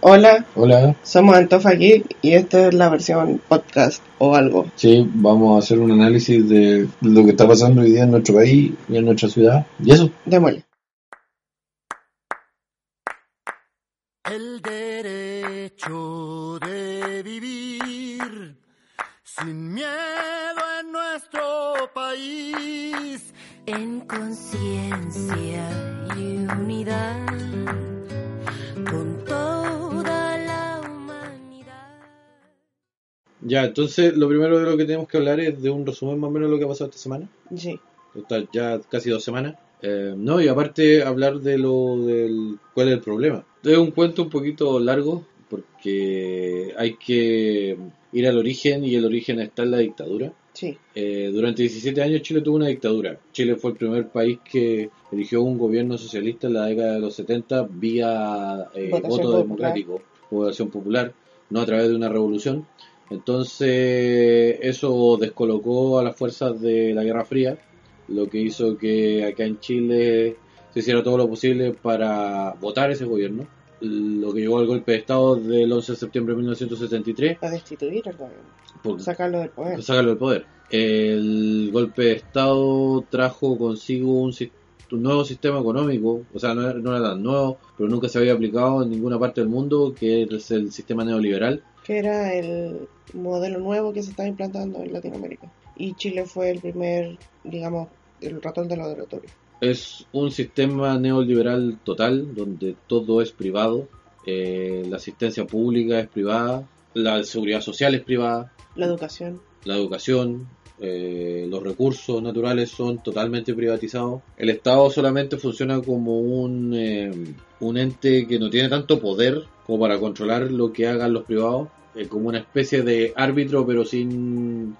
Hola, Hola, somos Antofa Geek y esta es la versión podcast o algo. sí, vamos a hacer un análisis de lo que está pasando hoy día en nuestro país y en nuestra ciudad. Y eso, Démosle. El derecho de vivir sin miedo en nuestro país. en conciencia y unidad con ya, entonces lo primero de lo que tenemos que hablar es de un resumen más o menos de lo que ha pasado esta semana. Sí, Está ya casi dos semanas. Eh, no, y aparte hablar de lo del cuál es el problema. Es un cuento un poquito largo porque hay que ir al origen y el origen está en la dictadura. sí, Eh, durante 17 años Chile tuvo una dictadura. Chile fue el primer país que eligió un gobierno socialista en la década de los 70 vía eh, voto popular. democrático, votación popular, no a través de una revolución. Entonces eso descolocó a las fuerzas de la Guerra Fría, lo que hizo que acá en Chile se hiciera todo lo posible para votar ese gobierno, lo que llevó al golpe de Estado del 11 de septiembre de 1973 a destituir al gobierno, por- sacarlo del poder. sacarlo del poder. El golpe de Estado trajo consigo un, un nuevo sistema económico, o sea, no era, no era tan nuevo, pero nunca se había aplicado en ninguna parte del mundo, que es el sistema neoliberal. Que era el modelo nuevo que se estaba implantando en Latinoamérica. Y Chile fue el primer, digamos, el ratón del laboratorio. Es un sistema neoliberal total, donde todo es privado, eh, la asistencia pública es privada, la seguridad social es privada, La educación, la educación, eh, los recursos naturales son totalmente privatizados. El Estado solamente funciona como un, eh, un ente que no tiene tanto poder como para controlar lo que hagan los privados, eh, como una especie de árbitro pero sin,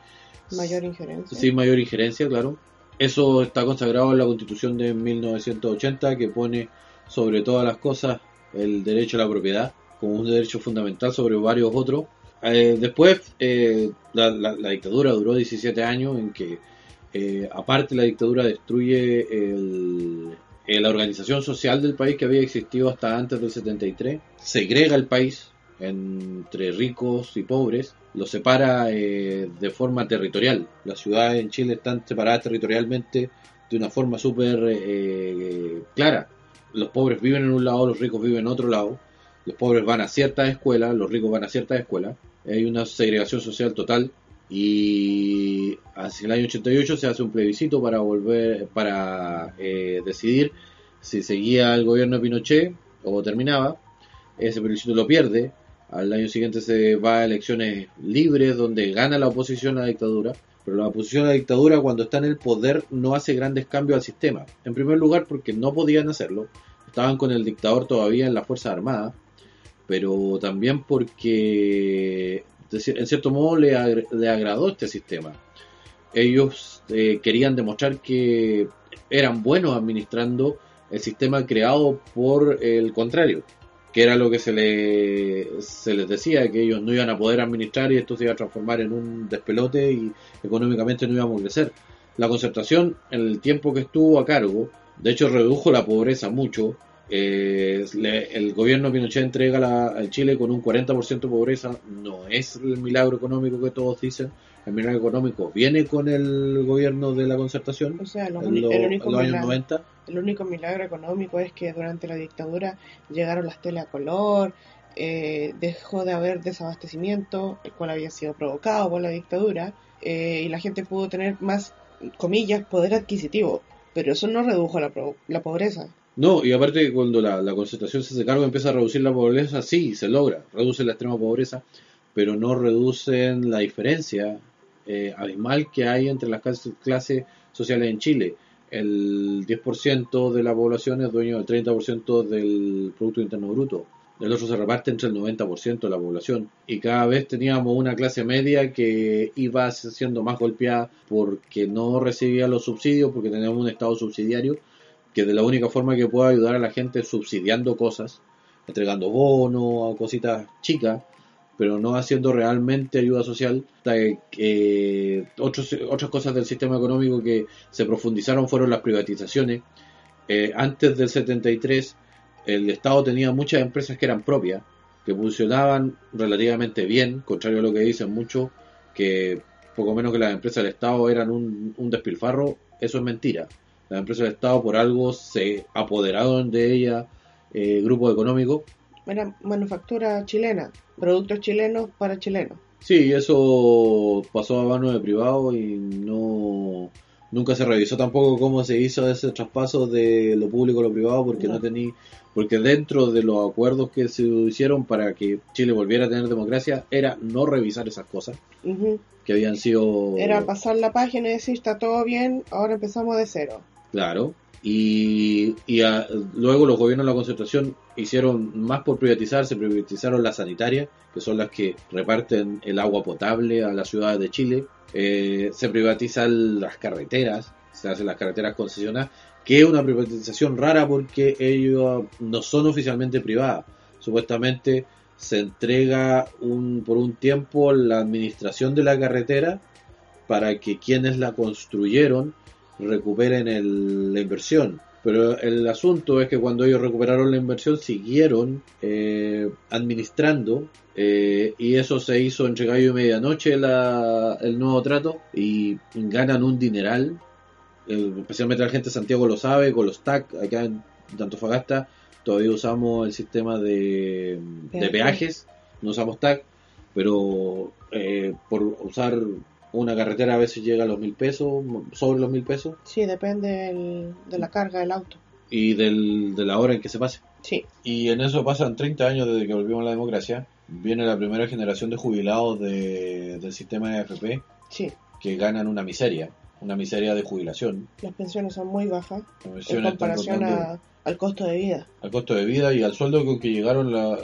mayor injerencia. sin mayor injerencia, claro. Eso está consagrado en la Constitución de 1980 que pone sobre todas las cosas el derecho a la propiedad como un derecho fundamental sobre varios otros. Eh, después, eh, la, la- la dictadura duró 17 años en que, eh, aparte, la dictadura destruye el- eh, la organización social del país que había existido hasta antes del 73, segrega el país entre ricos y pobres, lo separa eh, de forma territorial. Las ciudades en Chile están separadas territorialmente de una forma súper clara. Los pobres viven en un lado, los ricos viven en otro lado. Los pobres van a ciertas escuelas, los ricos van a ciertas escuelas. Hay una segregación social total y hacia el año 88 se hace un plebiscito para volver para eh, decidir si seguía el gobierno de Pinochet o terminaba. Ese plebiscito lo pierde. Al año siguiente se va a elecciones libres donde gana la oposición a la dictadura. Pero la oposición a la dictadura cuando está en el poder no hace grandes cambios al sistema. En primer lugar porque no podían hacerlo. Estaban con el dictador todavía en las Fuerzas Armadas. Pero también porque en cierto modo le, agr- le agradó este sistema. Ellos eh, querían demostrar que eran buenos administrando el sistema creado por el contrario, que era lo que se, le, se les decía, que ellos no iban a poder administrar y esto se iba a transformar en un despelote y económicamente no íbamos a crecer. La concertación, en el tiempo que estuvo a cargo, de hecho redujo la pobreza mucho. Eh, le- el gobierno Pinochet entrega la- al Chile con un 40% de pobreza. No es el milagro económico que todos dicen. El milagro económico viene con el gobierno de la concertación O sea, lo en, uni- lo- el, en único los años milagro, 90. el único milagro económico es que durante la dictadura llegaron las tele a color, eh, dejó de haber desabastecimiento, el cual había sido provocado por la dictadura, eh, y la gente pudo tener más, comillas, poder adquisitivo. Pero eso no redujo la, pro- la pobreza. No, y aparte cuando la, la concertación se hace cargo empieza a reducir la pobreza, sí, se logra, reduce la extrema pobreza, pero no reducen la diferencia eh, abismal que hay entre las clases, clases sociales en Chile. El 10% de la población es dueño del 30% del Producto Interno Bruto. El otro se reparte entre el 90% de la población. Y cada vez teníamos una clase media que iba siendo más golpeada porque no recibía los subsidios, porque teníamos un Estado subsidiario que de la única forma que puede ayudar a la gente es subsidiando cosas, entregando bonos, cositas chicas, pero no haciendo realmente ayuda social. Que, otros, otras cosas del sistema económico que se profundizaron fueron las privatizaciones. Eh, antes del 73 el Estado tenía muchas empresas que eran propias, que funcionaban relativamente bien, contrario a lo que dicen muchos, que poco menos que las empresas del Estado eran un, un despilfarro, eso es mentira. Las empresas del Estado por algo se apoderaron de ella eh, grupos económicos. Era manufactura chilena, productos chilenos para chilenos. Sí, eso pasó a mano de privado y no nunca se revisó tampoco cómo se hizo ese traspaso de lo público a lo privado porque no, No. tenía porque dentro de los acuerdos que se hicieron para que Chile volviera a tener democracia era no revisar esas cosas que habían sido Era pasar la página y decir, está todo bien, ahora empezamos de cero. Claro. Y, y a- luego los gobiernos de la concentración hicieron más por privatizar, se privatizaron las sanitarias, que son las que reparten el agua potable a las ciudades de Chile. Eh, se privatizan las carreteras, se hacen las carreteras concesionadas, que es una privatización rara porque ellos no son oficialmente privadas. Supuestamente se entrega un, por un tiempo la administración de la carretera para que quienes la construyeron recuperen el- la inversión. Pero el asunto es que cuando ellos recuperaron la inversión siguieron eh, administrando eh, y eso se hizo entre gallo y medianoche la- el nuevo trato y ganan un dineral. Eh, especialmente la gente de Santiago lo sabe, con los TAC acá en Antofagasta todavía usamos el sistema de, de Peaje. peajes, no usamos TAC, pero eh, por usar una carretera a veces llega a los mil pesos, sobre los mil pesos, Sí, depende del- de la carga del auto. y del, de la hora en que se pase. Sí, Y en eso pasan 30 años desde que volvimos a la democracia. Viene la primera generación de jubilados de- del sistema de AFP sí. que ganan una miseria, una miseria de jubilación. Las pensiones son muy bajas en comparación a- al costo de vida. al costo de vida y al sueldo con que llegaron la,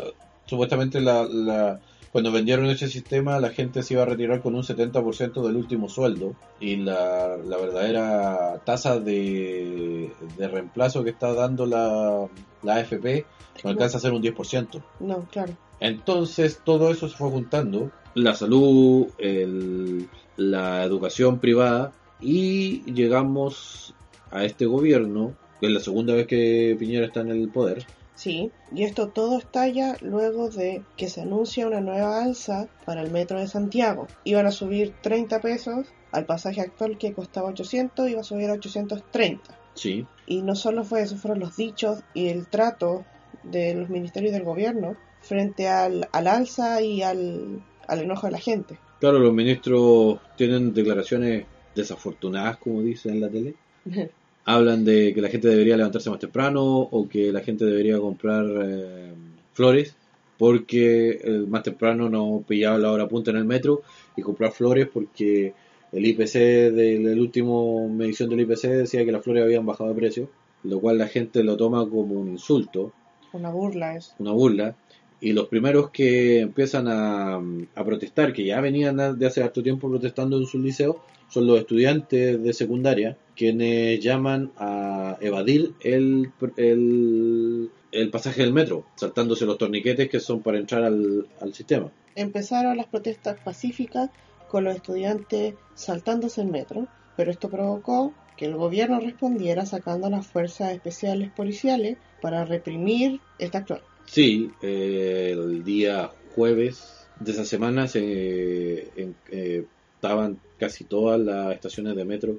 supuestamente la, la- cuando vendieron ese sistema la gente se iba a retirar con un 70% del último sueldo y la, la verdadera tasa de, de reemplazo que está dando la, la AFP no alcanza a ser un 10%. No, claro. Entonces todo eso se fue juntando, la salud, el- la educación privada y llegamos a este gobierno, que es la segunda vez que Piñera está en el poder, Sí, y esto todo estalla luego de que se anuncia una nueva alza para el metro de Santiago. Iban a subir 30 pesos al pasaje actual que costaba 800, iba a subir a 830. sí, Y no solo fue eso, fueron los dichos y el trato de los ministerios del gobierno frente al, al alza y al, al enojo de la gente. Claro, los ministros tienen declaraciones desafortunadas, como dicen en la tele. Hablan de que la gente debería levantarse más temprano o que la gente debería comprar eh, flores porque eh, más temprano no pillaba la hora punta en el metro y comprar flores porque el IPC del el último medición del IPC decía que las flores habían bajado de precio, lo cual la gente lo toma como un insulto Una burla es. una burla. Y los primeros que empiezan a, a protestar, que ya venían de hace harto tiempo protestando en sus liceos, son los estudiantes de secundaria, quienes llaman a evadir el, el, el pasaje del metro, saltándose los torniquetes que son para entrar al, al sistema. Empezaron las protestas pacíficas con los estudiantes saltándose el metro, pero esto provocó que el gobierno respondiera sacando las fuerzas especiales policiales para reprimir esta acción. Sí, eh, el día jueves de esa semana se en- eh, estaban casi todas las estaciones de metro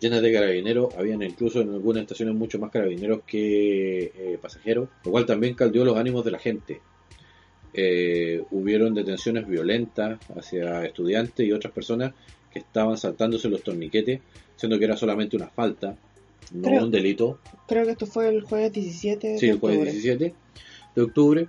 llenas de carabineros, habían incluso en algunas estaciones mucho más carabineros que eh, pasajeros, lo cual también caldeó los ánimos de la gente. Eh, hubieron detenciones violentas hacia estudiantes y otras personas que estaban saltándose los torniquetes, siendo que era solamente una falta, no Creo- un delito. Creo que esto fue el jueves 17 Sí, de el jueves octubre. 17 de octubre.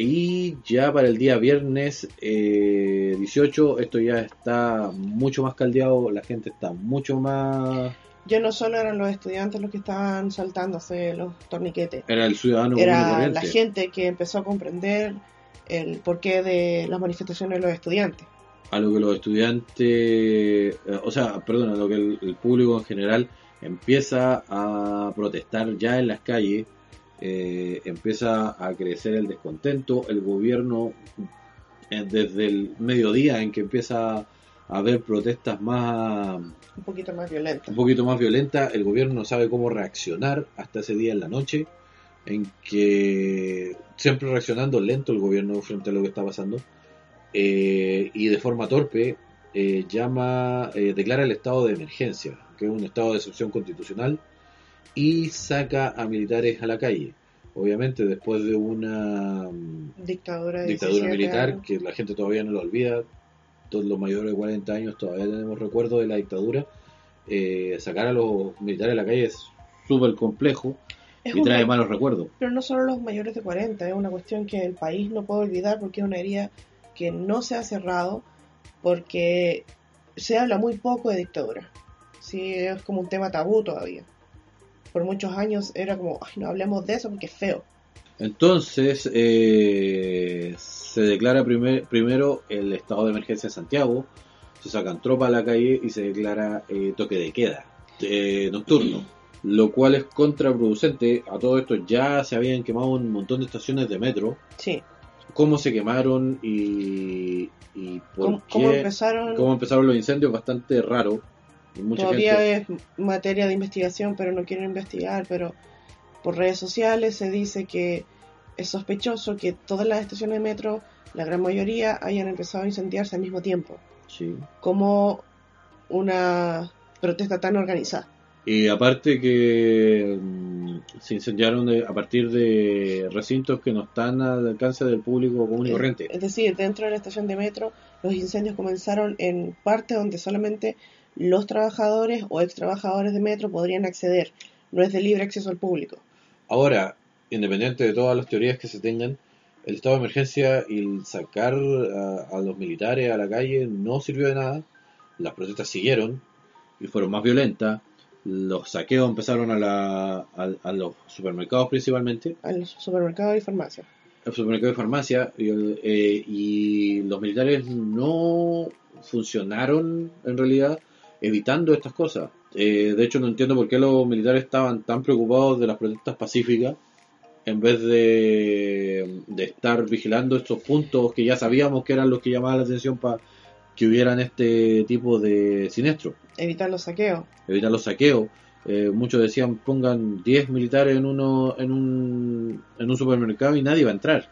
Y ya para el día viernes eh, 18, esto ya está mucho más caldeado, la gente está mucho más... Ya no solo eran los estudiantes los que estaban saltándose los torniquetes, Era el ciudadano era la gente que empezó a comprender el porqué de las manifestaciones de los estudiantes. A lo que los estudiantes, eh, o sea, perdón, a lo que el, el público en general empieza a protestar ya en las calles, eh, empieza a crecer el descontento, el gobierno eh, desde el mediodía en que empieza a haber protestas más Un poquito más violento. un poquito más violenta, el gobierno no sabe cómo reaccionar hasta ese día en la noche, en que siempre reaccionando lento el gobierno frente a lo que está pasando eh, y de forma torpe eh, llama, eh, declara el estado de emergencia, que es un estado de excepción constitucional, y saca a militares a la calle. Obviamente después de una mm, Dictadura de dictadura 17 militar años. que la gente todavía no lo olvida, todos los mayores de 40 años todavía tenemos recuerdo de la dictadura, eh, sacar a los militares a la calle es súper complejo Es y trae malos recuerdos. Pero no solo los mayores de 40, es una cuestión que el país no puede olvidar porque es una herida que no se ha cerrado porque se habla muy poco de dictadura. Sí, es como un tema tabú todavía. Por muchos años era como, ay, no hablemos de eso porque es feo. Entonces eh, se declara primer- primero el estado de emergencia en Santiago, se sacan tropas a la calle y se declara eh, toque de queda eh, nocturno, lo cual es contraproducente. A todo esto ya se habían quemado un montón de estaciones de metro. Sí, ¿Cómo se quemaron y, y por ¿cómo, qué? cómo empezaron? cómo empezaron los incendios? Bastante raro. Mucha Todavía gente- es materia de investigación, pero no quieren investigar, pero por redes sociales se dice que es sospechoso que todas las estaciones de metro, la gran mayoría, hayan empezado a incendiarse al mismo tiempo. Sí. como una protesta tan organizada. Y aparte que mm, se incendiaron de- a partir de recintos que no están al alcance del público común y corriente. Es decir, dentro de la estación de metro, los incendios comenzaron en parte donde solamente los trabajadores o ex trabajadores de metro podrían acceder. No es de libre acceso al público. Ahora, independiente de todas las teorías que se tengan, el estado de emergencia y el sacar a, a los militares a la calle no sirvió de nada. Las protestas siguieron y fueron más violentas. Los saqueos empezaron a, la, a, a los supermercados principalmente. A los supermercados y farmacias. el supermercado de farmacia y, el- eh, y los militares no funcionaron en realidad evitando estas cosas. Eh, de hecho, no entiendo por qué los militares estaban tan preocupados de las protestas pacíficas en vez de, de estar vigilando estos puntos que ya sabíamos que eran los que llamaban la atención para que hubieran este tipo de siniestros Evitar los saqueos. evitar los saqueos. Eh, muchos decían pongan 10 militares en uno en un, en un supermercado y nadie va a entrar.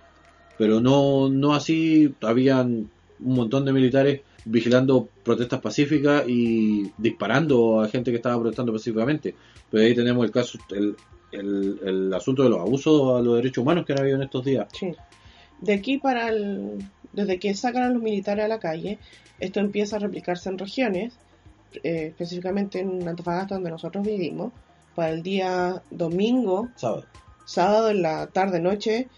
Pero no, no así, habían un montón de militares vigilando protestas pacíficas y disparando a gente que estaba protestando pacíficamente. Pero ahí tenemos el caso, el, el, el asunto de los abusos a los derechos humanos que han habido en estos días. Sí. De aquí para el... Desde que sacan a los militares a la calle, esto empieza a replicarse en regiones, eh, específicamente en Antofagasta, donde nosotros vivimos. Para el día domingo, ¿Sabes? sábado en la tarde-noche,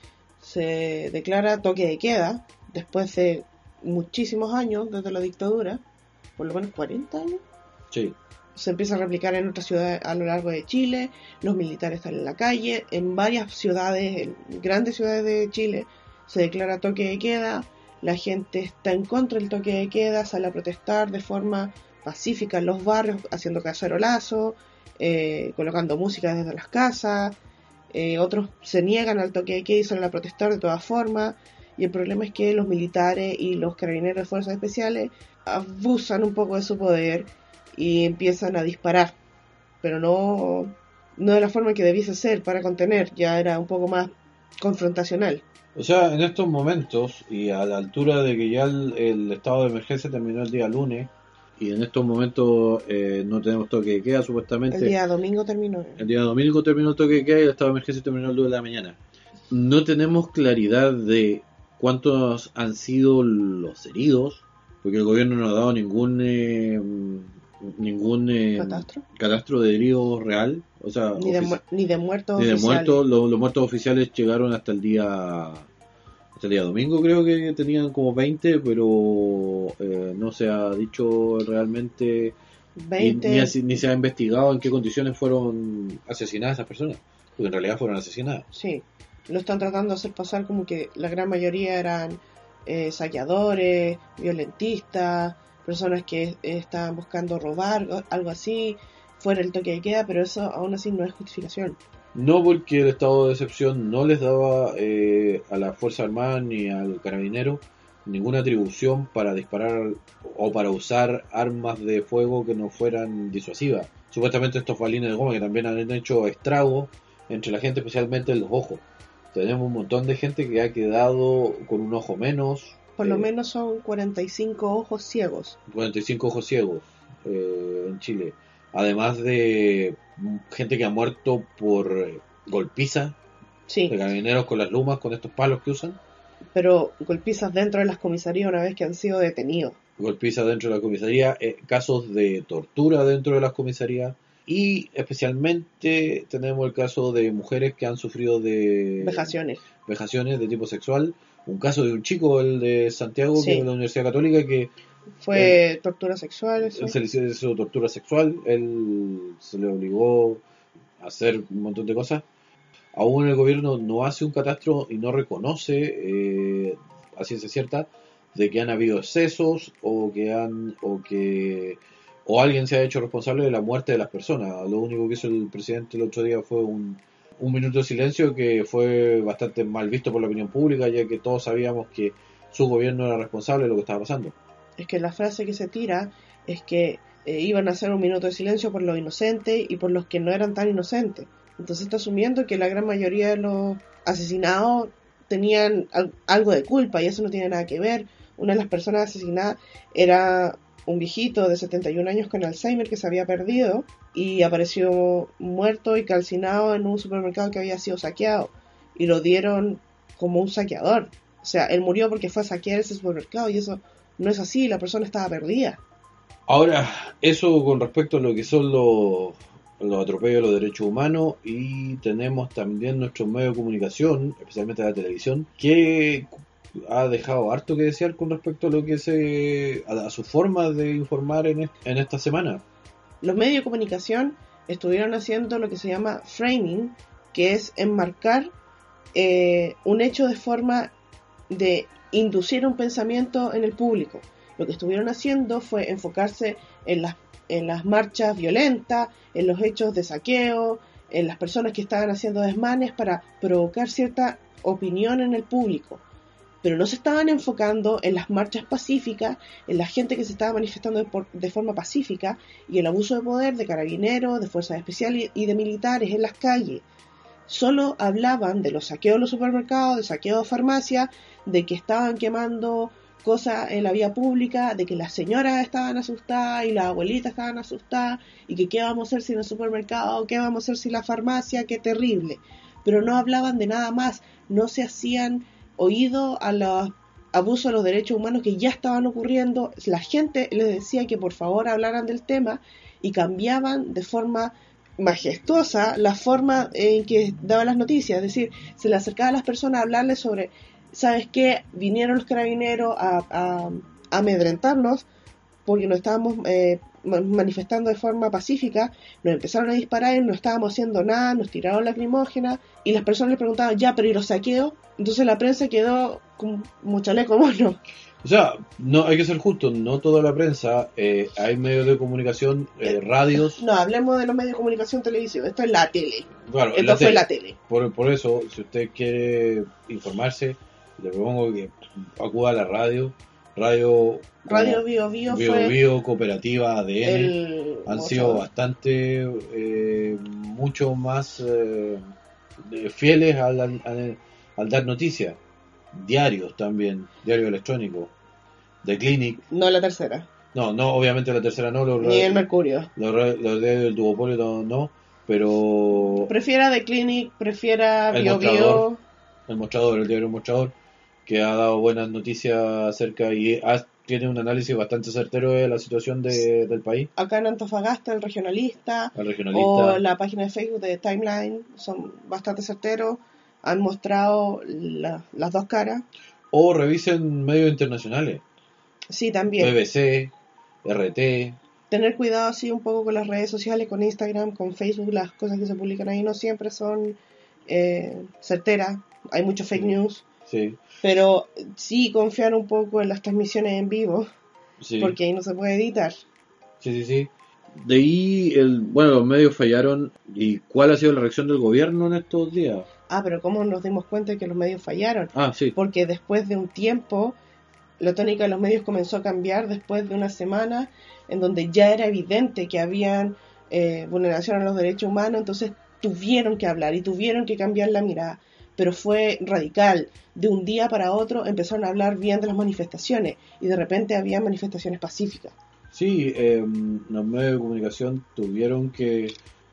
se declara toque de queda, después de muchísimos años desde la dictadura, por lo menos 40 años. Sí. se empieza a replicar en otras ciudades a lo largo de Chile, los militares están en la calle, en varias ciudades, en grandes ciudades de Chile, se declara toque de queda, la gente está en contra del toque de queda, sale a protestar de forma pacífica en los barrios, haciendo cacerolazo, eh, colocando música desde las casas, eh, otros se niegan al toque de queda y salen a protestar de todas formas, y el problema es que los militares y los carabineros de fuerzas especiales abusan un poco de su poder y empiezan a disparar, pero no, no de la forma que debiese ser para contener, ya era un poco más confrontacional. O sea, en estos momentos, y a la altura de que ya el, el estado de emergencia terminó el día lunes, y en estos momentos eh, no tenemos toque de queda, supuestamente. El día domingo terminó. El día domingo terminó el toque de queda y el estado de emergencia terminó el 2 de la mañana. No tenemos claridad de cuántos han sido los heridos, porque el gobierno no ha dado ningún eh, ningún eh, ¿Catastro? catastro de heridos real, o sea, Ni de, ni de muertos ni de oficiales. muertos. Los, los muertos oficiales llegaron hasta el día hasta el día domingo, creo que tenían como 20, pero eh, no se ha dicho realmente ni, 20, ni así- ni se ha investigado en qué condiciones fueron asesinadas esas personas, porque en realidad fueron asesinadas. sí. Lo están tratando de hacer pasar como que la gran mayoría eran eh, saqueadores, violentistas, personas que estaban buscando robar, algo así, fuera el toque de queda, pero eso aún así no es justificación. No porque el estado de excepción no les daba eh, a la Fuerza Armada ni al carabinero ninguna atribución para disparar o para usar armas de fuego que no fueran disuasivas. Supuestamente estos balines de goma que también han hecho estragos entre la gente, especialmente en los ojos. Tenemos un montón de gente que ha quedado con un ojo menos. Por lo eh, menos son 45 ojos ciegos. 45 ojos ciegos eh, en Chile. Además de gente que ha muerto por golpiza, Sí, de carabineros con las lumas, con estos palos que usan. pero golpizas dentro de las comisarías una vez que han sido detenidos. golpiza dentro de la comisaría, eh, casos de tortura dentro de las comisarías y especialmente tenemos el caso de mujeres que han sufrido de Vejaciones. vejaciones de tipo sexual. Un caso de un chico, el de Santiago, Sí. que es de la Universidad Católica, que Fue tortura sexual. eso. se le hizo tortura sexual, él se le obligó a hacer un montón de cosas. Aún el gobierno no hace un catastro y no reconoce, eh, a ciencia cierta, de que han habido excesos o que han o que o alguien se ha hecho responsable de la muerte de las personas. Lo único que hizo el presidente el otro día fue un, un minuto de silencio que fue bastante mal visto por la opinión pública, ya que todos sabíamos que su gobierno era responsable de lo que estaba pasando. Es que la frase que se tira es que eh, iban a hacer un minuto de silencio por los inocentes y por los que no eran tan inocentes. Entonces está asumiendo que la gran mayoría de los asesinados tenían al- algo de culpa y eso no tiene nada que ver. Una de las personas asesinadas era un viejito de 71 años con Alzheimer que se había perdido y apareció muerto y calcinado en un supermercado que había sido saqueado y lo dieron como un saqueador. O sea, él murió porque fue a saquear ese supermercado y eso no es así, la persona estaba perdida. Ahora, eso con respecto a lo que son los, los atropellos a los derechos humanos y tenemos también nuestro medio de comunicación, especialmente la televisión, que ha dejado harto que desear con respecto a lo que se a, su forma de informar en, est- en esta semana. Los medios de comunicación estuvieron haciendo lo que se llama framing, que es enmarcar eh, un hecho de forma de inducir un pensamiento en el público. Lo que estuvieron haciendo fue enfocarse en las, en las marchas violentas, en los hechos de saqueo, en las personas que estaban haciendo desmanes para provocar cierta opinión en el público. Pero no se estaban enfocando en las marchas pacíficas, en la gente que se estaba manifestando de, por- de forma pacífica y el abuso de poder de carabineros, de fuerzas especiales y de militares en las calles. Solo hablaban de los saqueos de los supermercados, de saqueos de farmacias, de que estaban quemando cosas en la vía pública, de que las señoras estaban asustadas y las abuelitas estaban asustadas y que qué vamos a hacer sin el supermercado, qué vamos a hacer sin la farmacia, qué terrible. Pero no hablaban de nada más, no se hacían oído a los abusos a los derechos humanos que ya estaban ocurriendo. La gente les decía que por favor hablaran del tema y cambiaban de forma majestuosa la forma en que daban las noticias, es decir, se le acercaba a las personas a hablarles sobre, ¿sabes qué? Vinieron los carabineros a, amedrentarnos porque nos estábamos eh, manifestando de forma pacífica, nos empezaron a disparar y no estábamos haciendo nada, nos tiraron lacrimógenas y las personas les preguntaban, ya, pero ¿y los saqueos? Entonces la prensa quedó como chaleco mono. O sea, no hay que ser justo, no toda la prensa, eh, hay medios de comunicación, eh, radios, No, hablemos de los medios de comunicación televisiva, esto es la tele, claro, esto la fue tele. la tele. Por, por eso, si usted quiere informarse, le propongo que acuda a la radio. Radio, Radio Bio Bio Bio, fue Bio, Cooperativa, ADN, el han sido bastante, eh, mucho más eh, fieles al, al- al- al dar noticias. Diarios también, diario electrónico. The Clinic, No la tercera, no, no, obviamente la tercera no, los, ni el Mercurio. los, los diarios del duopolio no, no, pero Prefiera The Clinic, prefiera El Bio mostrador. Bio. el mostrador, el diario Mostrador, que ha dado buenas noticias acerca y ha- tiene un análisis bastante certero de la situación de- del país, Acá en Antofagasta, el regionalista, al regionalista. o la página de Facebook de Timeline, son bastante certeros. Han mostrado la- las dos caras. O revisen medios internacionales, Sí, también. BBC, RT, Tener cuidado así un poco con las redes sociales, con Instagram, con Facebook, las cosas que se publican ahí no siempre son eh, certeras. Hay mucho fake news. Sí, Pero sí confiar un poco en las transmisiones en vivo, sí, porque ahí no se puede editar. sí, sí, sí. De ahí, el, bueno, los medios fallaron. ¿Y cuál ha sido la reacción del gobierno en estos días? Ah, pero ¿cómo nos dimos cuenta de que los medios fallaron? Ah, sí, Porque después de un tiempo, la tónica de los medios comenzó a cambiar después de una semana en donde ya era evidente que habían eh, vulneración a los derechos humanos, entonces tuvieron que hablar y tuvieron que cambiar la mirada, pero fue radical. De un día para otro empezaron a hablar bien de las manifestaciones y de repente había manifestaciones pacíficas. Sí, eh, los medios de comunicación tuvieron que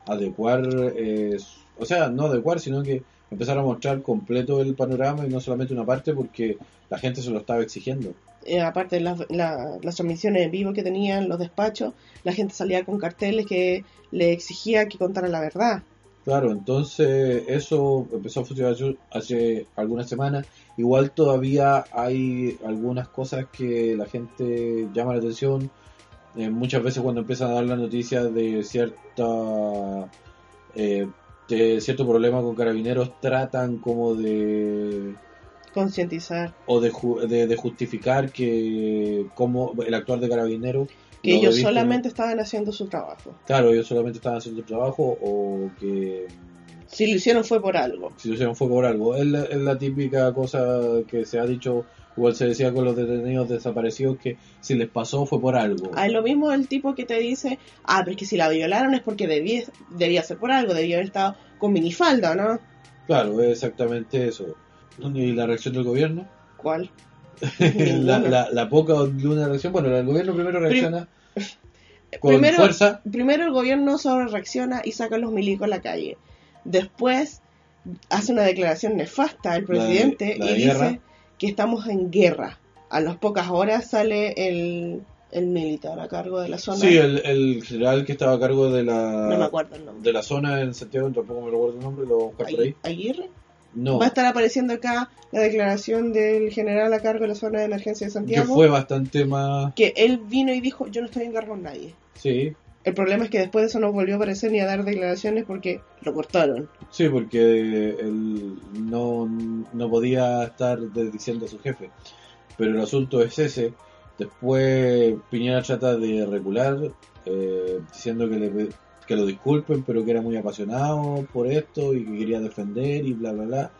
adecuar, eh, o sea, no adecuar, sino que empezar a mostrar completo el panorama y no solamente una parte porque la gente se lo estaba exigiendo. Eh, aparte de las, la- las transmisiones en vivo que tenían los despachos, la gente salía con carteles que le exigía que contara la verdad. Claro, entonces eso empezó a funcionar hace algunas semanas. Igual todavía hay algunas cosas que la gente llama la atención. Eh, muchas veces cuando empiezan a dar la noticia de cierta eh, de cierto problema con carabineros tratan como de Concientizar o de, ju- de, de justificar que como el actuar de carabinero que lo ellos solamente estaban haciendo su trabajo. claro ellos solamente estaban haciendo su trabajo o que Si lo hicieron fue por algo. si lo hicieron fue por algo. Es la, es la típica cosa que se ha dicho, igual se decía con los detenidos desaparecidos, que si les pasó fue por algo. Ah, es lo mismo el tipo que te dice, ah, pero es que si la violaron es porque debía, debía ser por algo, debía haber estado con minifalda, ¿no? Claro, es exactamente eso. ¿Y la reacción del gobierno? ¿Cuál? La, la, la poca o de una reacción. Bueno, el gobierno primero reacciona con primero, fuerza. primero el gobierno sobre reacciona y saca a los milicos a la calle. Después hace una declaración nefasta el La de- presidente la y guerra. dice que estamos en guerra. A las pocas horas sale el, el militar a cargo de la zona. Sí, el, el general que estaba a cargo de no me la, acuerdo el nombre. de la zona en Santiago, tampoco me recuerdo el nombre, lo voy a buscar por ahí. Agui- ¿Aguirre? No, Va a estar apareciendo acá la declaración del general a cargo de la zona de emergencia de que Santiago. fue bastante más... que él vino y dijo, yo no estoy en guerra con nadie. Sí, El problema es que después de eso no volvió a aparecer ni a dar declaraciones porque lo cortaron. Sí, porque él no, no podía estar diciendo a su jefe. Pero el asunto es ese. Después Piñera trata de regular, eh, diciendo que, le, que lo disculpen, pero que era muy apasionado por esto y que quería defender y bla, bla, bla.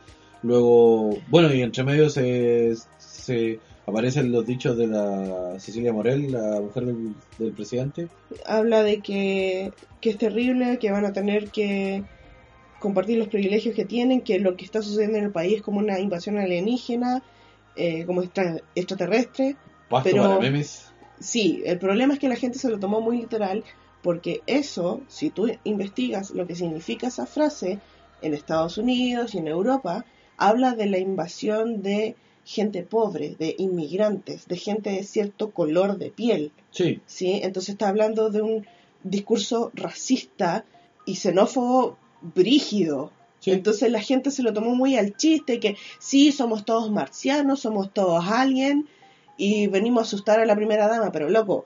Luego, bueno, y entre medio se, se aparecen los dichos de la Cecilia Morel, la mujer del, del presidente. Habla de que, que es terrible, que van a tener que compartir los privilegios que tienen, que lo que está sucediendo en el país es como una invasión alienígena, eh, como extra- extraterrestre. Pasto Pero- para memes. Sí, el problema es que la gente se lo tomó muy literal porque eso, si tú investigas lo que significa esa frase en Estados Unidos y en Europa, habla de la invasión de gente pobre, de inmigrantes, de gente de cierto color de piel, Sí, ¿sí? Entonces está hablando de un discurso racista y xenófobo brígido. sí. Entonces la gente se lo tomó muy al chiste, que sí, somos todos marcianos, somos todos alien y venimos a asustar a la primera dama, pero loco,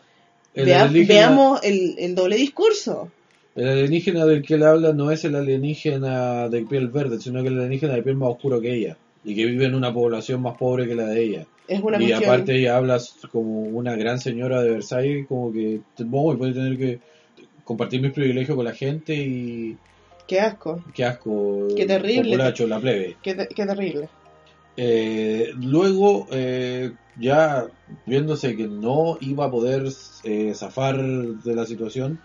El vea- veamos el, el doble discurso. El alienígena del que él habla no es el alienígena de piel verde, sino que el alienígena de piel más oscuro que ella. Y que vive en una población más pobre que la de ella. Es una y cuestión... aparte ella habla como una gran señora de Versailles, como que voy, voy a tener que compartir mis privilegios con la gente y Qué asco, qué asco. Qué terrible. populacho, la plebe. qué, te- qué terrible. Eh, luego, eh, ya viéndose que no iba a poder eh, zafar de la situación,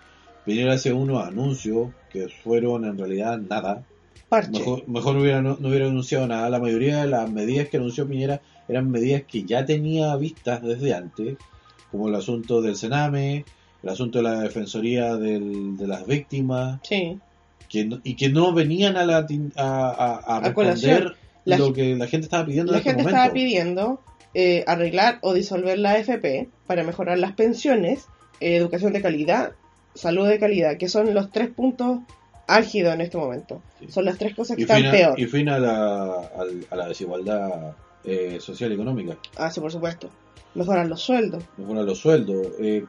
Piñera hace unos anuncios que fueron en realidad nada. Parche. Mejor, mejor no, hubiera, no, no hubiera anunciado nada. La mayoría de las medidas que anunció Piñera eran medidas que ya tenía vistas desde antes, como el asunto del Sename, el asunto de la Defensoría del- de las Víctimas, Sí. que no- y que no venían a, la, a, responder La lo que la gente estaba pidiendo La en este gente momento. estaba pidiendo eh, arreglar o disolver la AFP para mejorar las pensiones, eh, educación de calidad, salud de calidad, que son los tres puntos álgidos en este momento. Sí. Son las tres cosas que y están fin, a, peor. y fin a la, al- a la desigualdad eh, social y económica. Ah, sí, por supuesto. Mejorar los sueldos. mejorar los sueldos, eh,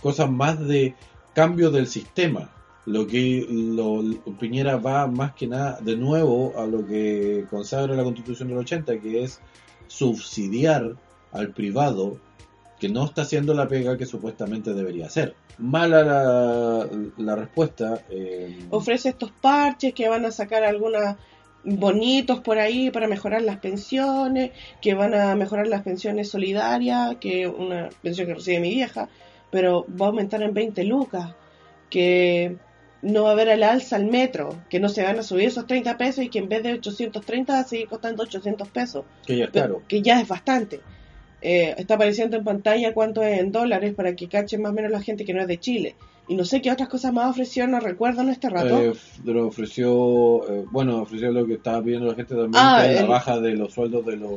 cosas más de cambio del sistema. Lo que lo, Piñera va más que nada de nuevo a lo que consagra la Constitución del 80, que es subsidiar al privado que no está haciendo la pega que supuestamente debería hacer. Mala la, la respuesta. eh, Ofrece estos parches que van a sacar algunos bonitos por ahí para mejorar las pensiones, que van a mejorar las pensiones solidarias, que una pensión que recibe mi vieja, pero va a aumentar en 20 lucas, que no va a haber el alza al metro, que no se van a subir esos 30 pesos y que en vez de 830 va a seguir costando 800 pesos, Que ya es claro. que ya es bastante. Eh, está apareciendo en pantalla cuánto es en dólares para que cachen más o menos la gente que no es de Chile. Y no sé qué otras cosas más ofreció, no recuerdo en este rato. Eh, lo ofreció, eh, bueno, ofreció lo que estaba pidiendo la gente también, Ah, que la baja de los sueldos de los,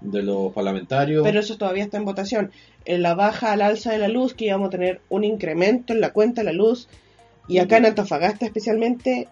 de los parlamentarios. pero eso todavía está en votación. En la baja al alza de la luz, que íbamos a tener un incremento en la cuenta de la luz, y acá en Antofagasta especialmente,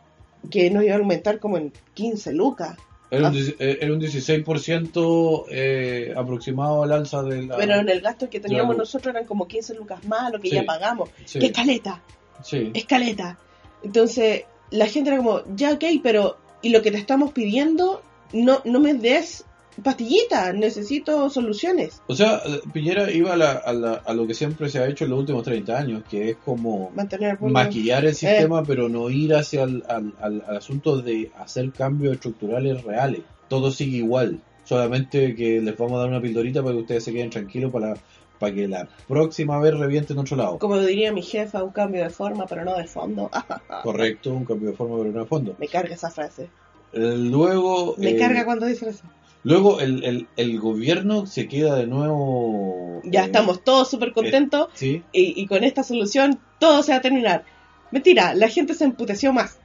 que nos iba a aumentar como en 15 lucas. Era Ah. un, dieci- eh, era un 16% eh, aproximado al alza de la... Pero en el gasto que teníamos nosotros eran como 15 lucas más, lo que Sí. ya pagamos. Sí, ¡Qué escaleta! sí. ¡Escaleta! Entonces, la gente era como, ya ok, pero ¿y lo que te estamos pidiendo? No, no me des pastillitas, necesito soluciones. O sea, eh, Piñera iba a, la- a la- a lo que siempre se ha hecho en los últimos 30 años, que es como Mantener el maquillar Eh. el sistema, pero no ir hacia el al, al- al asunto de hacer cambios estructurales reales. Todo sigue igual, solamente que les vamos a dar una pildorita para que ustedes se queden tranquilos para, para que la próxima vez revienten otro lado. Como diría mi jefa, un cambio de forma, pero no de fondo. Correcto, un cambio de forma, pero no de fondo. Me carga esa frase. Eh, Luego, Me eh, carga cuando dicen eso. Luego el, el, el gobierno se queda de nuevo. Ya eh, estamos todos súper contentos Sí, y, y con esta solución todo se va a terminar. Mentira, la gente se emputeció más.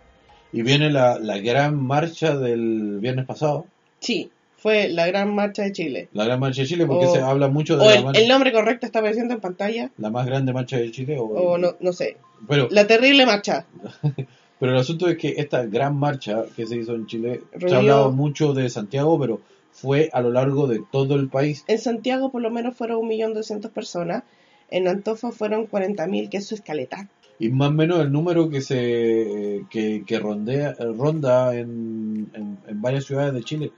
y viene la, la gran marcha del viernes pasado. Sí, fue la gran marcha de Chile. La gran marcha de Chile, porque O- se habla mucho de O la, el, mar- el nombre correcto está apareciendo en pantalla, la más grande marcha de Chile. O, o no, no sé. Pero, La terrible marcha. pero el asunto es que esta gran marcha que se hizo en Chile, se ha hablado mucho de Santiago, pero fue a lo largo de todo el país. En Santiago por lo menos fueron 1.200.000 personas. En Antofa fueron 40.000, que es caleta. Y más o menos el número que se que, que rondea, ronda en, en, en varias ciudades de Chile,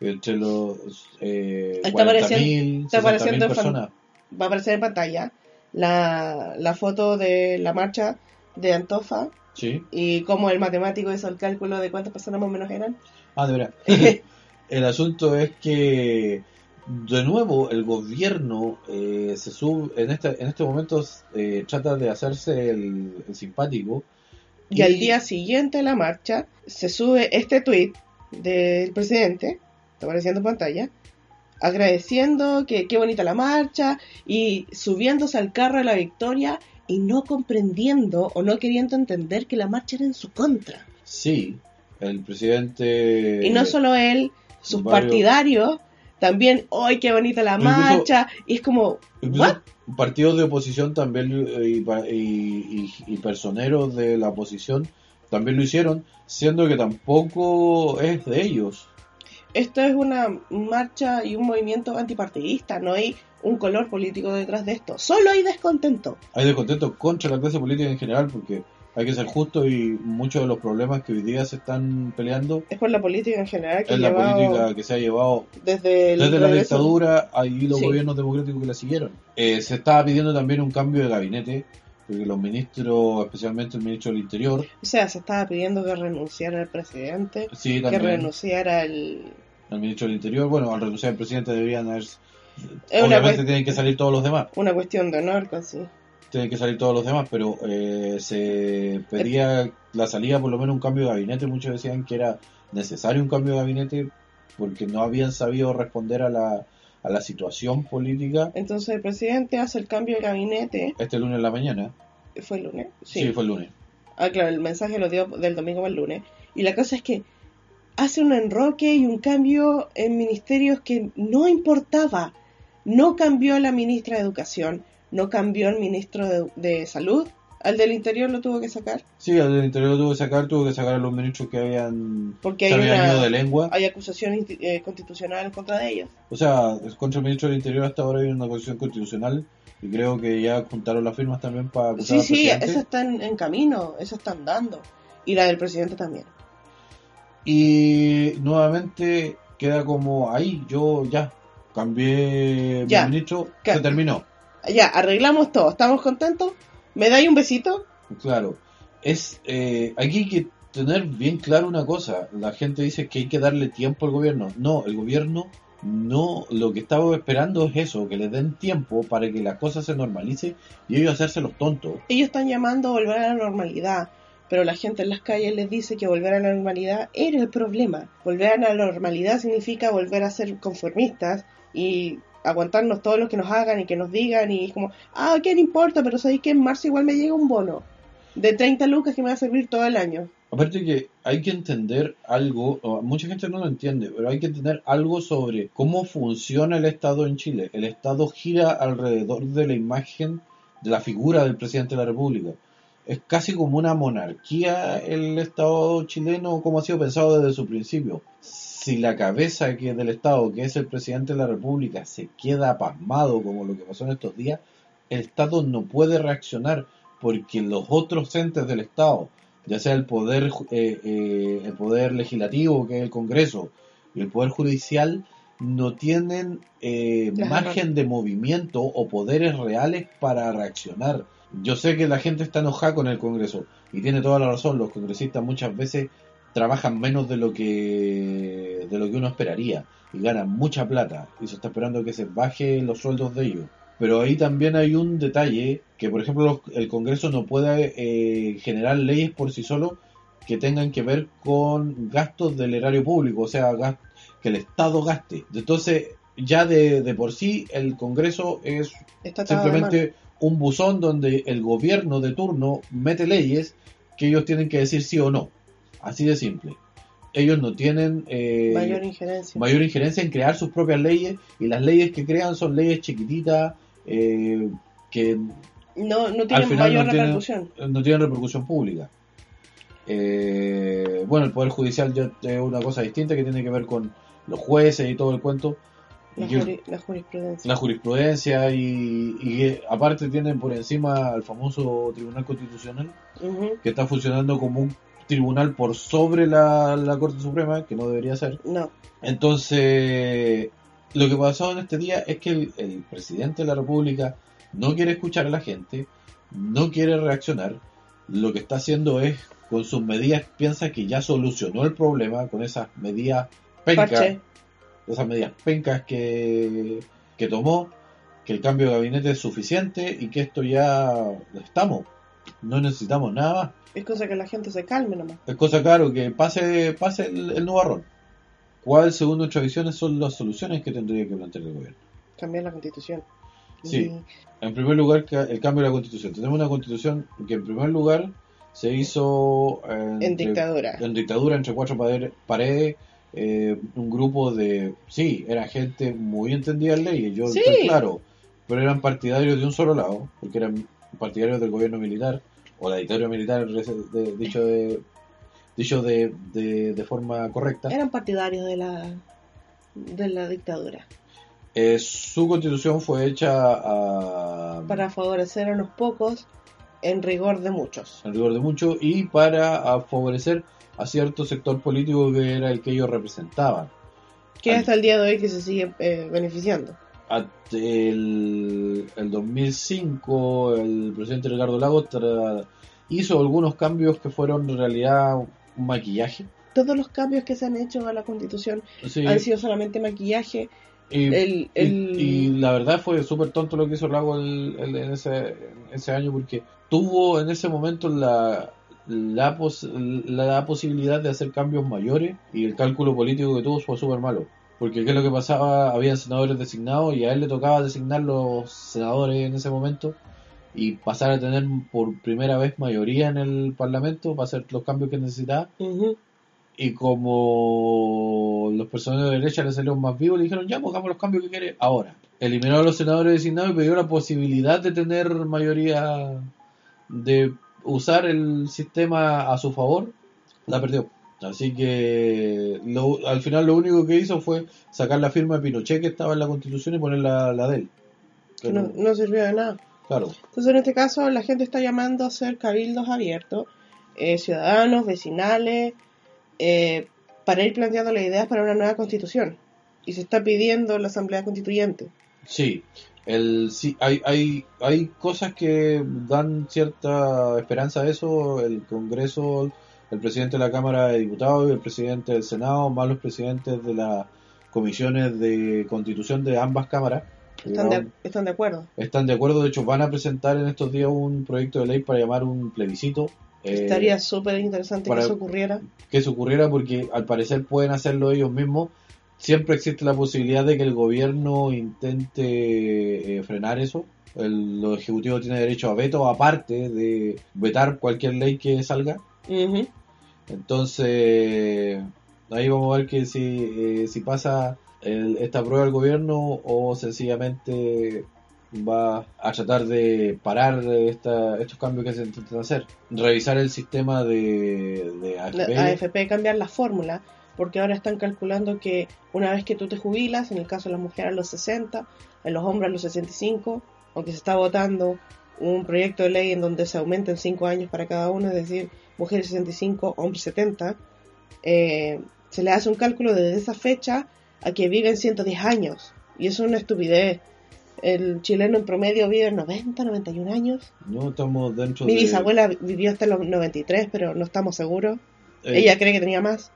entre los eh, Está apareciendo- 40.000, está 60.000 apareciendo en fan- personas. Va a aparecer en pantalla la, la foto de la marcha de Antofa Sí. y cómo el matemático hizo el cálculo de cuántas personas más o menos eran. Ah, de verdad. el asunto es que, de nuevo, el gobierno eh, se sube, en este, en estos momentos eh, trata de hacerse el, el simpático. Y al día siguiente de la marcha se sube este tweet del presidente, está apareciendo en pantalla, agradeciendo que qué bonita la marcha y subiéndose al carro de la victoria y no comprendiendo o no queriendo entender que la marcha era en su contra. Sí, el presidente... Y no solo él, sus varios- partidarios también, ¡ay, qué bonita la Incluso- marcha! Y es como, ¿what? partidos de oposición también eh, y, y, y- y personeros de la oposición también lo hicieron, siendo que tampoco es de ellos. Esto es una marcha y un movimiento antipartidista, no hay un color político detrás de esto, solo hay descontento. Hay descontento contra la clase política en general porque hay que ser justo y muchos de los problemas que hoy día se están peleando Es por la política en general que es la política que se ha llevado desde el desde la dictadura y los Sí. gobiernos democráticos que la siguieron. Eh, se estaba pidiendo también un cambio de gabinete porque los ministros, especialmente el ministro del Interior, O sea, se estaba pidiendo que renunciara el presidente, sí, que renunciara el... el ministro del Interior, bueno, al renunciar el presidente deberían haber... Es obviamente tienen que salir todos los demás, una cuestión de honor, casi. Tienen que salir todos los demás, pero eh, se pedía la salida, por lo menos un cambio de gabinete, muchos decían que era necesario un cambio de gabinete porque no habían sabido responder a la, a la situación política Entonces el presidente hace el cambio de gabinete, este lunes en la mañana. ¿fue el lunes? Sí, fue el lunes. Ah, claro, el mensaje lo dio del domingo al lunes. Y la cosa es que hace un enroque y un cambio en ministerios que no importaba. No cambió la ministra de Educación, no cambió el ministro de, de Salud, al del Interior lo tuvo que sacar, Sí, al del interior lo tuvo que sacar, tuvo que sacar a los ministros que habían, porque se hay, habían una, ido de lengua. hay acusación insti- eh, constitucional en contra de ellos. O sea, contra el ministro del Interior hasta ahora hay una acusación constitucional y creo que ya juntaron las firmas también para acusar Sí, sí, eso está en, camino, eso están dando. Y la del presidente también. Y nuevamente queda como ahí, yo ya cambié Ya. mi ministro, se terminó. Ya, arreglamos todo, ¿estamos contentos? ¿Me dais un besito? Claro, es eh, aquí hay que tener bien claro una cosa. La gente dice que hay que darle tiempo al gobierno. No, el gobierno no, lo que estaba esperando es eso, que les den tiempo para que las cosas se normalicen y ellos hacerse los tontos. Ellos están llamando a volver a la normalidad. pero la gente en las calles les dice que volver a la normalidad era el problema. Volver a la normalidad significa volver a ser conformistas y aguantarnos todo lo que nos hagan y que nos digan y es como, ah, ¿qué no importa? Pero sabéis que en marzo igual me llega un bono de 30 lucas que me va a servir todo el año. Aparte que hay que entender algo, mucha gente no lo entiende, pero hay que entender algo sobre cómo funciona el Estado en Chile. El Estado gira alrededor de la imagen de la figura del presidente de la República. Es casi como una monarquía el Estado chileno, como ha sido pensado desde su principio. Si la cabeza que del Estado, que es el presidente de la República, se queda pasmado como lo que pasó en estos días, el Estado no puede reaccionar porque los otros entes del Estado, ya sea el poder, eh, eh, el poder legislativo, que es el Congreso, y el poder judicial, no tienen eh, margen de movimiento o poderes reales para reaccionar. Yo sé que la gente está enojada con el Congreso y tiene toda la razón. Los congresistas muchas veces trabajan menos de lo que de lo que uno esperaría y ganan mucha plata y se está esperando que se baje los sueldos de ellos. Pero ahí también hay un detalle que, por ejemplo, los- el Congreso no puede eh, generar leyes por sí solo que tengan que ver con gastos del erario público, o sea, que el Estado gaste. Entonces, ya de, de por sí, el Congreso es simplemente un buzón donde el gobierno de turno mete leyes que ellos tienen que decir sí o no. Así de simple. Ellos no tienen eh, mayor injerencia. mayor injerencia en crear sus propias leyes y las leyes que crean son leyes chiquititas eh, que No, no al tienen final mayor no tienen, repercusión. no tienen repercusión pública. Eh, bueno, el Poder Judicial ya es una cosa distinta que tiene que ver con los jueces y todo el cuento. La, que- juri- la jurisprudencia. la jurisprudencia y, y aparte tienen por encima al famoso Tribunal Constitucional que está funcionando como un tribunal por sobre la, la Corte Suprema, que no debería ser. No, Entonces, lo que pasó en este día es que el, el presidente de la República no quiere escuchar a la gente, no quiere reaccionar, lo que está haciendo es, con sus medidas, piensa que ya solucionó el problema con esas medidas pencas, esas medidas pencas que, que tomó, que el cambio de gabinete es suficiente y que esto ya estamos, no necesitamos nada más. Es cosa que la gente se calme nomás. Es cosa claro que pase, pase el, el nubarrón. ¿Cuál, según nuestras visiones, son las soluciones que tendría que plantear el gobierno? Cambiar la constitución. Sí. En primer lugar, el cambio de la constitución. Tenemos una constitución que, en primer lugar, se hizo en entre- dictadura. en dictadura entre cuatro paredes. eh, un grupo de. Sí, era gente muy entendida en leyes, yo Sí. estoy claro. Pero eran partidarios de un solo lado, porque eran partidarios del gobierno militar, o la dictadura militar, de- dicho de. Dicho de, de, de forma correcta. Eran partidarios de la de la dictadura Eh, su constitución fue hecha a, para favorecer a unos pocos en rigor de muchos. en rigor de mucho y para favorecer a cierto sector político que era el que ellos representaban. Que Al- hasta el día de hoy que se sigue eh, beneficiando. Hasta el, el 2005 el presidente Ricardo Lagos hizo algunos cambios que fueron en realidad un maquillaje. Todos los cambios que se han hecho a la constitución Sí, han sido solamente maquillaje. y, El, y- el- y la verdad fue súper tonto lo que hizo Lago el- en, ese, ese año porque tuvo en ese momento la, la, pos- la posibilidad de hacer cambios mayores y el cálculo político que tuvo fue súper malo. Porque qué es lo que pasaba, habían senadores designados y a él le tocaba designar los senadores en ese momento y pasar a tener por primera vez mayoría en el Parlamento para hacer los cambios que necesitaba. Y como los personajes de derecha le salieron más vivos, le dijeron, ya, pues hagamos los cambios que quiere ahora. Eliminó a los senadores designados y pidió la posibilidad de tener mayoría, de usar el sistema a su favor. La perdió. Así que lo- al final lo único que hizo fue sacar la firma de Pinochet que estaba en la constitución y poner la, de él. Pero, no, no sirvió de nada. Claro, Entonces, en este caso, la gente está llamando a hacer cabildos abiertos, eh, ciudadanos, vecinales, eh, para ir planteando las ideas para una nueva constitución. Y se está pidiendo la Asamblea Constituyente. Sí, el, sí hay, hay, hay cosas que dan cierta esperanza a eso. El Congreso, el presidente de la Cámara de Diputados y el presidente del Senado, más los presidentes de las comisiones de constitución de ambas cámaras, Están de, están de acuerdo. están de acuerdo. De hecho, van a presentar en estos días un proyecto de ley para llamar un plebiscito Eh, Estaría súper interesante que eso ocurriera. que eso ocurriera porque al parecer pueden hacerlo ellos mismos. Siempre existe la posibilidad de que el gobierno intente eh, frenar eso. El, los ejecutivos tienen derecho a veto aparte de vetar cualquier ley que salga. Ujú. Entonces, ahí vamos a ver que si, eh, si pasa el- esta prueba el gobierno o sencillamente va a tratar de parar esta- estos cambios que se intentan hacer. Revisar el sistema de, de AFP. La AFP cambiar la fórmula, porque ahora están calculando que una vez que tú te jubilas, en el caso de las mujeres a los 60, en los hombres a los 65, aunque se está votando un proyecto de ley en donde se aumenten 5 años para cada uno, es decir, mujeres 65, hombres 70, eh, se le hace un cálculo desde esa fecha a que viven 110 años. Y eso es una estupidez. El chileno en promedio vive 90, 91 años. No estamos dentro Mi de... bisabuela vivió hasta los 93, pero no estamos seguros. eh, Ella cree que tenía más.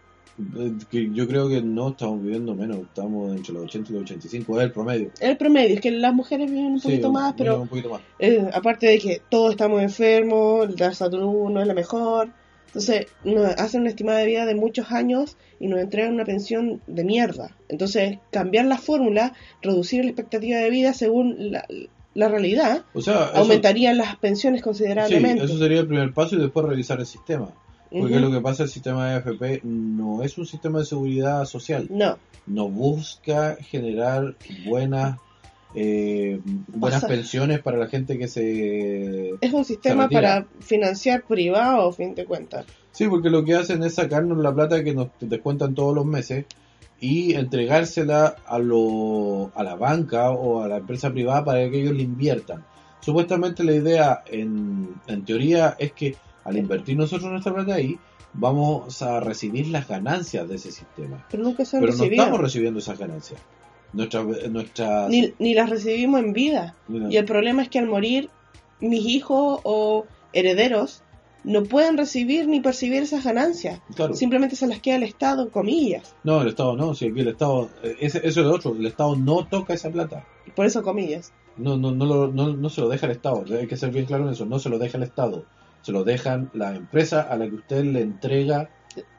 Que yo creo que no estamos viviendo menos, estamos entre los 80 y los 85, es el promedio. El promedio es que las mujeres viven un Sí, poquito más, pero un poquito más. eh, aparte de que todos estamos enfermos, la salud no es la mejor, entonces nos hacen una estimada de vida de muchos años y nos entregan una pensión de mierda. Entonces, cambiar la fórmula, reducir la expectativa de vida según la, la realidad, O sea, eso- aumentarían las pensiones sí, considerablemente. eso sería el primer paso y después revisar el sistema. Porque lo que pasa el sistema de AFP no es un sistema de seguridad social. No, No busca generar buenas eh, buenas pensiones para la gente que se... es un sistema para financiar privado, a fin de cuentas. Sí, porque lo que hacen es sacarnos la plata que nos descuentan todos los meses y entregársela a, lo, a la banca o a la empresa privada para que ellos le inviertan. Supuestamente la idea, en, en teoría, es que al invertir nosotros nuestra plata ahí, vamos a recibir las ganancias de ese sistema. Pero nunca se han Pero no recibido. estamos recibiendo esas ganancias. Nuestra, nuestra, Ni, ni las recibimos en vida. Y el problema es que al morir mis hijos o herederos no pueden recibir ni percibir esas ganancias. claro. Simplemente se las queda el Estado, comillas. No, el Estado no, si aquí el Estado, eh, ese- eso es lo otro, el Estado no toca esa plata. Por eso comillas. No, no, no, lo- no, no se lo deja el Estado, hay que ser bien claro en eso, no se lo deja el Estado, se lo dejan la empresa a la que usted le entrega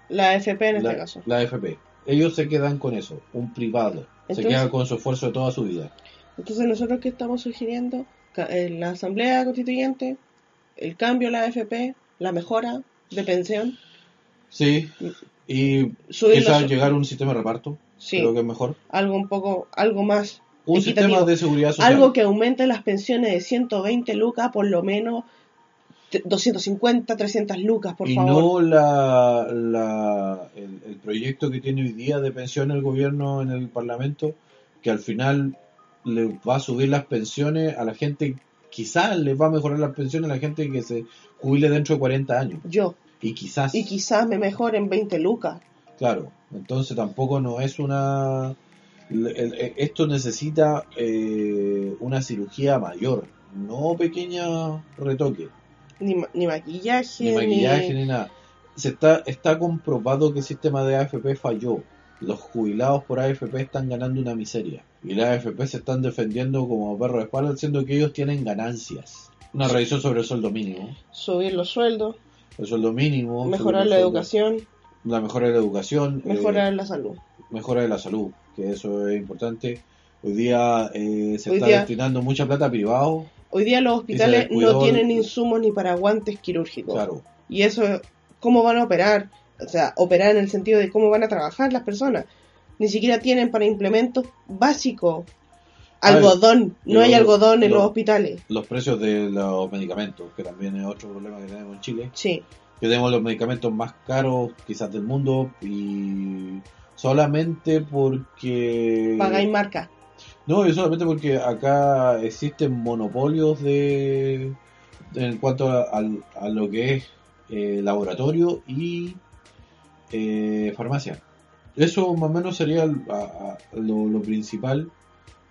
La AFP en este caso. la AFP. Ellos se quedan con eso, un privado, se queda con su esfuerzo de toda su vida. Entonces nosotros que estamos sugiriendo en la Asamblea Constituyente, el cambio a la AFP, la mejora de pensión, Sí, y quizás llegar a un sistema de reparto, sí, creo que es mejor. algo un poco, algo más, Un sistema de seguridad social. algo que aumente las pensiones de 120 lucas por lo menos 250, 300 lucas, por y favor. no la, la- el, el proyecto que tiene hoy día de pensión el gobierno en el Parlamento, que al final le va a subir las pensiones a la gente, quizás les va a mejorar las pensiones a la gente que se jubile dentro de 40 años. Yo. Y quizás, Y quizás me mejoren 20 lucas. claro, entonces tampoco no es una... esto necesita eh, una cirugía mayor, no pequeña retoque. Ni, ni maquillaje, ni maquillaje ni nada. Se está, está comprobado que el sistema de AFP falló. Los jubilados por AFP están ganando una miseria. Y las AFP se están defendiendo como perro de espalda, siendo que ellos tienen ganancias. Una revisión sobre el sueldo mínimo. subir los sueldos, El sueldo mínimo. mejorar la educación, La mejora de la educación. eh, mejorar la salud. mejora de la salud, que eso es importante. Hoy día eh, se Hoy está día- destinando mucha plata a privados. Hoy día los hospitales no tienen insumos ni para guantes quirúrgicos. Claro. Y eso, ¿cómo van a operar? O sea, operar en el sentido de cómo van a trabajar las personas. Ni siquiera tienen para implementos básicos. Algodón, no hay algodón en lo- los hospitales. Los precios de los medicamentos, que también es otro problema que tenemos en Chile. Sí, que tenemos los medicamentos más caros quizás del mundo y solamente porque pagáis marca. No y solamente porque acá existen monopolios de en cuanto a, a lo que es eh, laboratorio y eh, farmacia eso más o menos sería lo, principal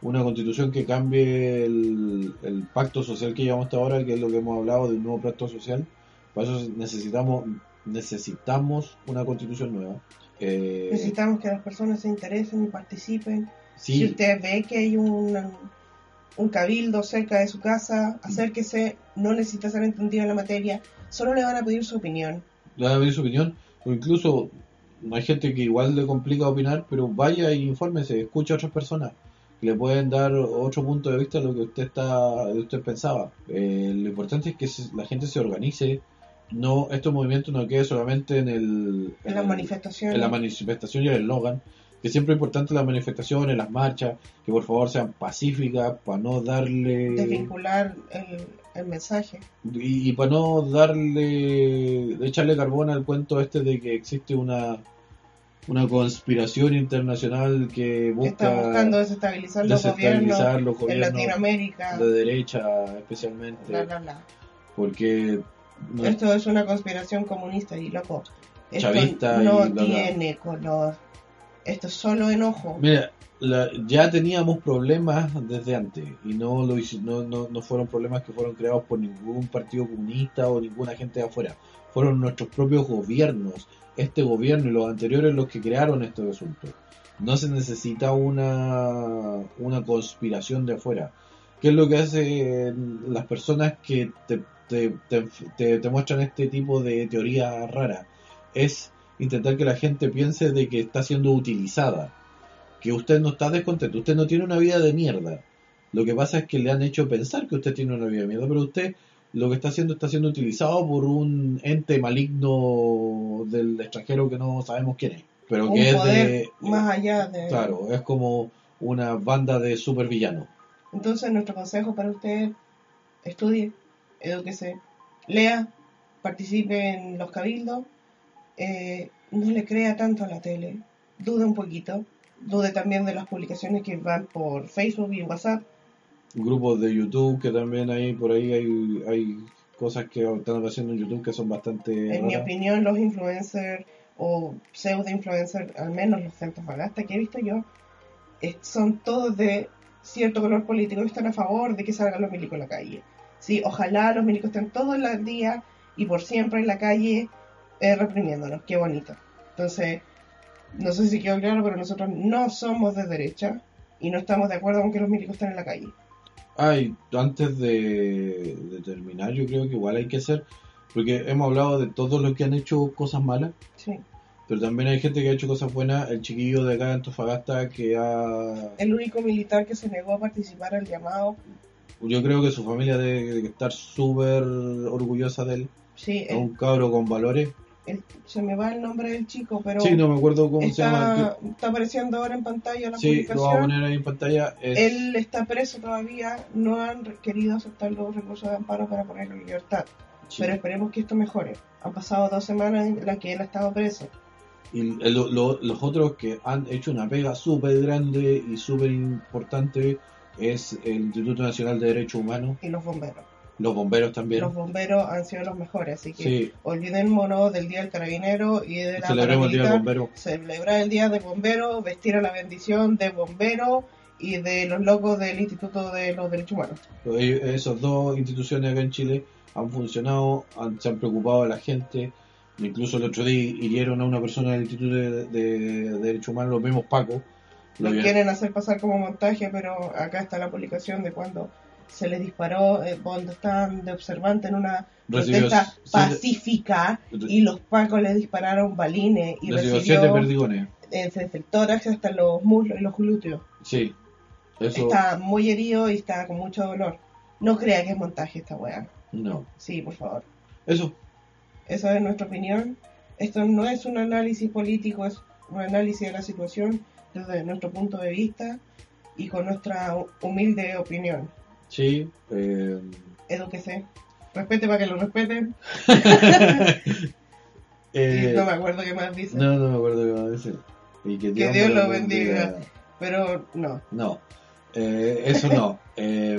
una constitución que cambie el, el pacto social que llevamos hasta ahora que es lo que hemos hablado del nuevo pacto social para eso necesitamos necesitamos una constitución nueva. Eh, Necesitamos que las personas se interesen y participen. Si usted ve que hay un, un cabildo cerca de su casa, acérquese, no necesita ser entendido en la materia, solo le van a pedir su opinión. le van a pedir su opinión, o incluso hay gente que igual le complica opinar, pero vaya y infórmese, escucha a otras personas que le pueden dar otro punto de vista de lo que usted está, usted pensaba. Eh, lo importante es que se- la gente se organice, no estos movimientos no queden solamente en el En el- manifestaciones. en la manifestación y el eslogan, que siempre es importante las manifestaciones, las marchas, que por favor sean pacíficas para no darle desvincular el, el mensaje. y, y para no darle, echarle carbón al cuento este de que existe una una conspiración internacional que busca Está buscando desestabilizar los desestabilizar gobiernos los en gobiernos Latinoamérica. de derecha especialmente, Bla, bla, bla. porque no- Esto es una conspiración comunista y loco. Esto Chavista y no bla. tiene color. Esto es solo enojo. Mira, la- ya teníamos problemas desde antes y no, lo, no, no, no fueron problemas que fueron creados por ningún partido comunista o ninguna gente de afuera. Fueron nuestros propios gobiernos, este gobierno y los anteriores los que crearon estos asuntos. No se necesita una, una conspiración de afuera. ¿Qué es lo que hacen las personas que te, te, te- te muestran este tipo de teoría rara? Es intentar que la gente piense de que está siendo utilizada que usted no está descontento, usted no tiene una vida de mierda. Lo que pasa es que le han hecho pensar que usted tiene una vida de mierda, pero usted lo que está haciendo está siendo utilizado por un ente maligno del extranjero que no sabemos quién es. Pero Un que es poder de... más allá de... Claro, es como una banda de supervillanos. Entonces nuestro consejo para usted, estudie, edúquese, lea, participe en los cabildos, eh, no le crea tanto a la tele, dude un poquito, dude también de las publicaciones que van por Facebook y WhatsApp, Grupos de YouTube que también hay, por ahí hay, hay cosas que están haciendo en YouTube que son bastante... En mi opinión, los influencers o pseudo influencers, al menos los centros Bagasta que he visto yo, eh, son todos de cierto color político y están a favor de que salgan los milicos a la calle. Sí, ojalá los milicos estén todo el día y por siempre en la calle eh, reprimiéndonos. Qué bonito. Entonces, no sé si quedó claro, pero nosotros no somos de derecha y no estamos de acuerdo con que los milicos estén en la calle. Ay, antes de, de terminar, yo creo que igual hay que hacer, porque hemos hablado de todos los que han hecho cosas malas, Sí. pero también hay gente que ha hecho cosas buenas. El chiquillo de acá de Antofagasta que ha. El único militar que se negó a participar al llamado, Yo creo que su familia debe de estar súper orgullosa de él. sí, Es un cabro con valores. El- se me va el nombre del chico, pero Sí, no me acuerdo cómo se llama. está, está apareciendo ahora en pantalla la Sí, lo voy a publicación. poner ahí en pantalla. Es- Él está preso todavía, no han querido aceptar los recursos de amparo para ponerlo en libertad. sí. Pero esperemos que esto mejore. Han pasado dos semanas en las que él ha estado preso. Y lo- lo- los otros que han hecho una pega súper grande y súper importante es el Instituto Nacional de Derechos Humanos, Y los bomberos. Los bomberos también. Los bomberos han sido los mejores, así que Sí, olvidémonos del Día del Carabinero y de la celebremos el Día del. Bombero. celebrar el día de bombero, vestir a la bendición de bombero y de los locos del Instituto de los Derechos Humanos. Esas dos instituciones acá en Chile han funcionado, han- se han preocupado de la gente. Incluso el otro día hirieron a una persona del Instituto de, de Derechos Humanos, los mismos Pacos. Lo quieren hacer pasar como montaje, pero acá está la publicación de cuando se les disparó, eh, cuando estaban de observante en una Recibió protesta siete- pacífica y los pacos les dispararon balines y recibió recibió siete perdigones. desde el tórax hasta los muslos y los glúteos. Sí, eso Está muy herido y está con mucho dolor. No crea que es montaje esta weá. no. Sí, por favor. Eso, Esa es nuestra opinión. Esto no es un análisis político, es un análisis de la situación desde nuestro punto de vista y con nuestra hu- humilde opinión. Sí. eh, Edúquese. Respete para que lo respeten. eh, no me acuerdo qué más dice. no, no me acuerdo qué a decir. Y que, Que Dios lo bendiga. Pero no, No, eh, eso no. Eh,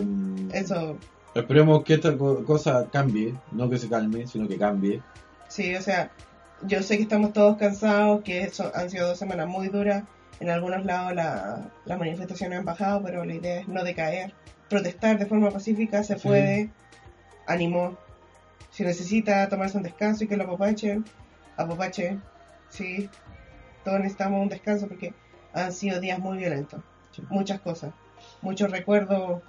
eso Esperemos que esta co- cosa cambie, no que se calme, sino que cambie. sí, o sea, yo sé que estamos todos cansados, que eso, han sido dos semanas muy duras. En algunos lados la- las manifestaciones han bajado, pero la idea es no decaer. Protestar de forma pacífica se Sí. puede. Ánimo. Si necesita tomarse un descanso y que lo apapachen, apapache. Sí, todos necesitamos un descanso porque han sido días muy violentos. Sí. Muchas cosas. Muchos recuerdos,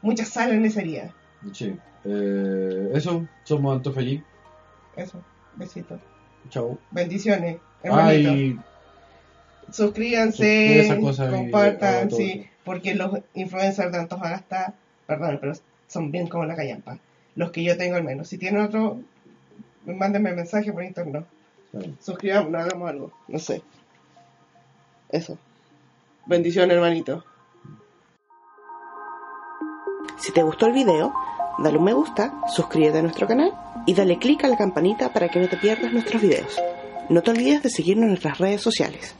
muchas sal en esa herida. Sí. Eh, eso, somos Antofallí. Eso, besitos. Chau. Bendiciones, hermanito. Ay, Suscríbanse, compartan, sí, porque los influencers de Antofagasta, perdón, pero son bien como la callampa. Los que yo tengo al menos. Si tienen otro, mándenme mensaje por internet. Claro. Suscribámonos, hagamos algo. No sé. Eso. Bendición, hermanito. Si te gustó el video, dale un me gusta, suscríbete a nuestro canal y dale click a la campanita para que no te pierdas nuestros videos. No te olvides de seguirnos en nuestras redes sociales.